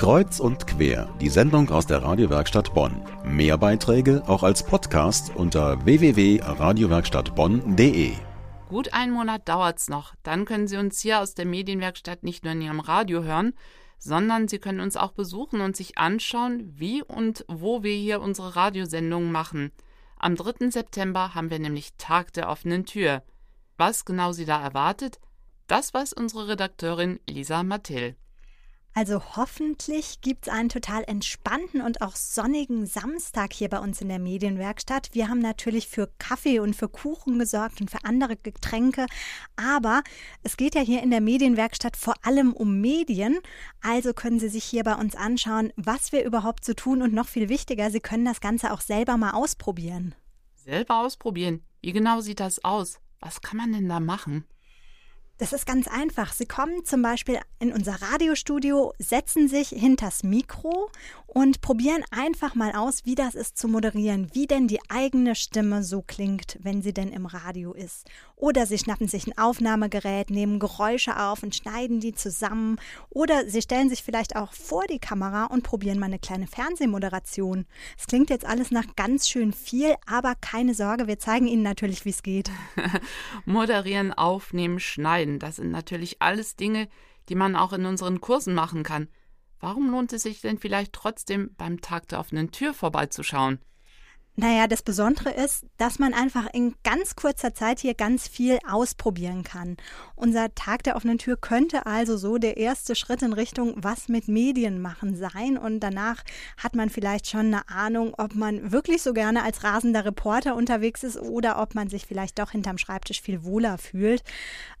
Kreuz und quer, die Sendung aus der Radiowerkstatt Bonn. Mehr Beiträge auch als Podcast unter www.radiowerkstattbonn.de. Gut einen Monat dauert's noch. Dann können Sie uns hier aus der Medienwerkstatt nicht nur in Ihrem Radio hören, sondern Sie können uns auch besuchen und sich anschauen, wie und wo wir hier unsere Radiosendungen machen. Am 3. September haben wir nämlich Tag der offenen Tür. Was genau Sie da erwartet, das weiß unsere Redakteurin Lisa Mathill. Also hoffentlich gibt es einen total entspannten und auch sonnigen Samstag hier bei uns in der Medienwerkstatt. Wir haben natürlich für Kaffee und für Kuchen gesorgt und für andere Getränke. Aber es geht ja hier in der Medienwerkstatt vor allem um Medien. Also können Sie sich hier bei uns anschauen, was wir überhaupt so tun. Und noch viel wichtiger, Sie können das Ganze auch selber mal ausprobieren. Selber ausprobieren? Wie genau sieht das aus? Was kann man denn da machen? Das ist ganz einfach. Sie kommen zum Beispiel in unser Radiostudio, setzen sich hinters Mikro und probieren einfach mal aus, wie das ist zu moderieren, wie denn die eigene Stimme so klingt, wenn sie denn im Radio ist. Oder sie schnappen sich ein Aufnahmegerät, nehmen Geräusche auf und schneiden die zusammen. Oder sie stellen sich vielleicht auch vor die Kamera und probieren mal eine kleine Fernsehmoderation. Es klingt jetzt alles nach ganz schön viel, aber keine Sorge, wir zeigen Ihnen natürlich, wie es geht. Moderieren, aufnehmen, schneiden entscheiden. Das sind natürlich alles Dinge, die man auch in unseren Kursen machen kann. Warum lohnt es sich denn vielleicht trotzdem beim Tag der offenen Tür vorbeizuschauen? Naja, das Besondere ist, dass man einfach in ganz kurzer Zeit hier ganz viel ausprobieren kann. Unser Tag der offenen Tür könnte also so der erste Schritt in Richtung was mit Medien machen sein. Und danach hat man vielleicht schon eine Ahnung, ob man wirklich so gerne als rasender Reporter unterwegs ist oder ob man sich vielleicht doch hinterm Schreibtisch viel wohler fühlt.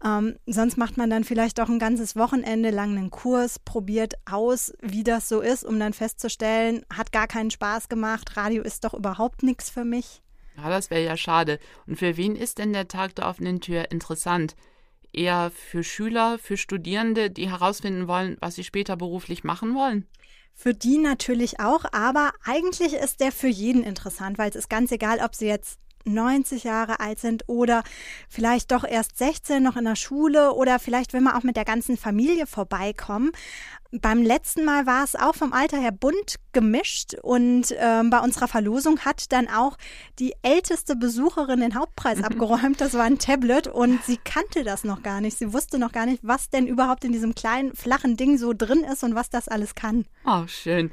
Ähm, sonst macht man dann vielleicht doch ein ganzes Wochenende lang einen Kurs, probiert aus, wie das so ist, um dann festzustellen, hat gar keinen Spaß gemacht, Radio ist doch überhaupt nichts für mich. Ja, das wäre ja schade. Und für wen ist denn der Tag der offenen Tür interessant? Eher für Schüler, für Studierende, die herausfinden wollen, was sie später beruflich machen wollen? Für die natürlich auch, aber eigentlich ist der für jeden interessant, weil es ist ganz egal, ob sie jetzt 90 Jahre alt sind oder vielleicht doch erst 16 noch in der Schule oder vielleicht will man auch mit der ganzen Familie vorbeikommen. Beim letzten Mal war es auch vom Alter her bunt gemischt und ähm, bei unserer Verlosung hat dann auch die älteste Besucherin den Hauptpreis abgeräumt. Das war ein Tablet und sie kannte das noch gar nicht. Sie wusste noch gar nicht, was denn überhaupt in diesem kleinen, flachen Ding so drin ist und was das alles kann. Oh, schön.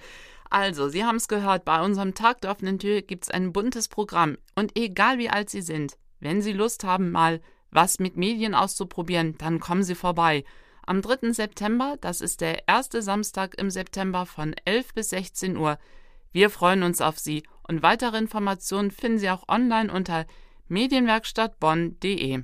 Also, Sie haben es gehört, bei unserem Tag der offenen Tür gibt es ein buntes Programm. Und egal wie alt Sie sind, wenn Sie Lust haben, mal was mit Medien auszuprobieren, dann kommen Sie vorbei. Am 3. September, das ist der erste Samstag im September von 11 bis 16 Uhr. Wir freuen uns auf Sie und weitere Informationen finden Sie auch online unter medienwerkstattbonn.de.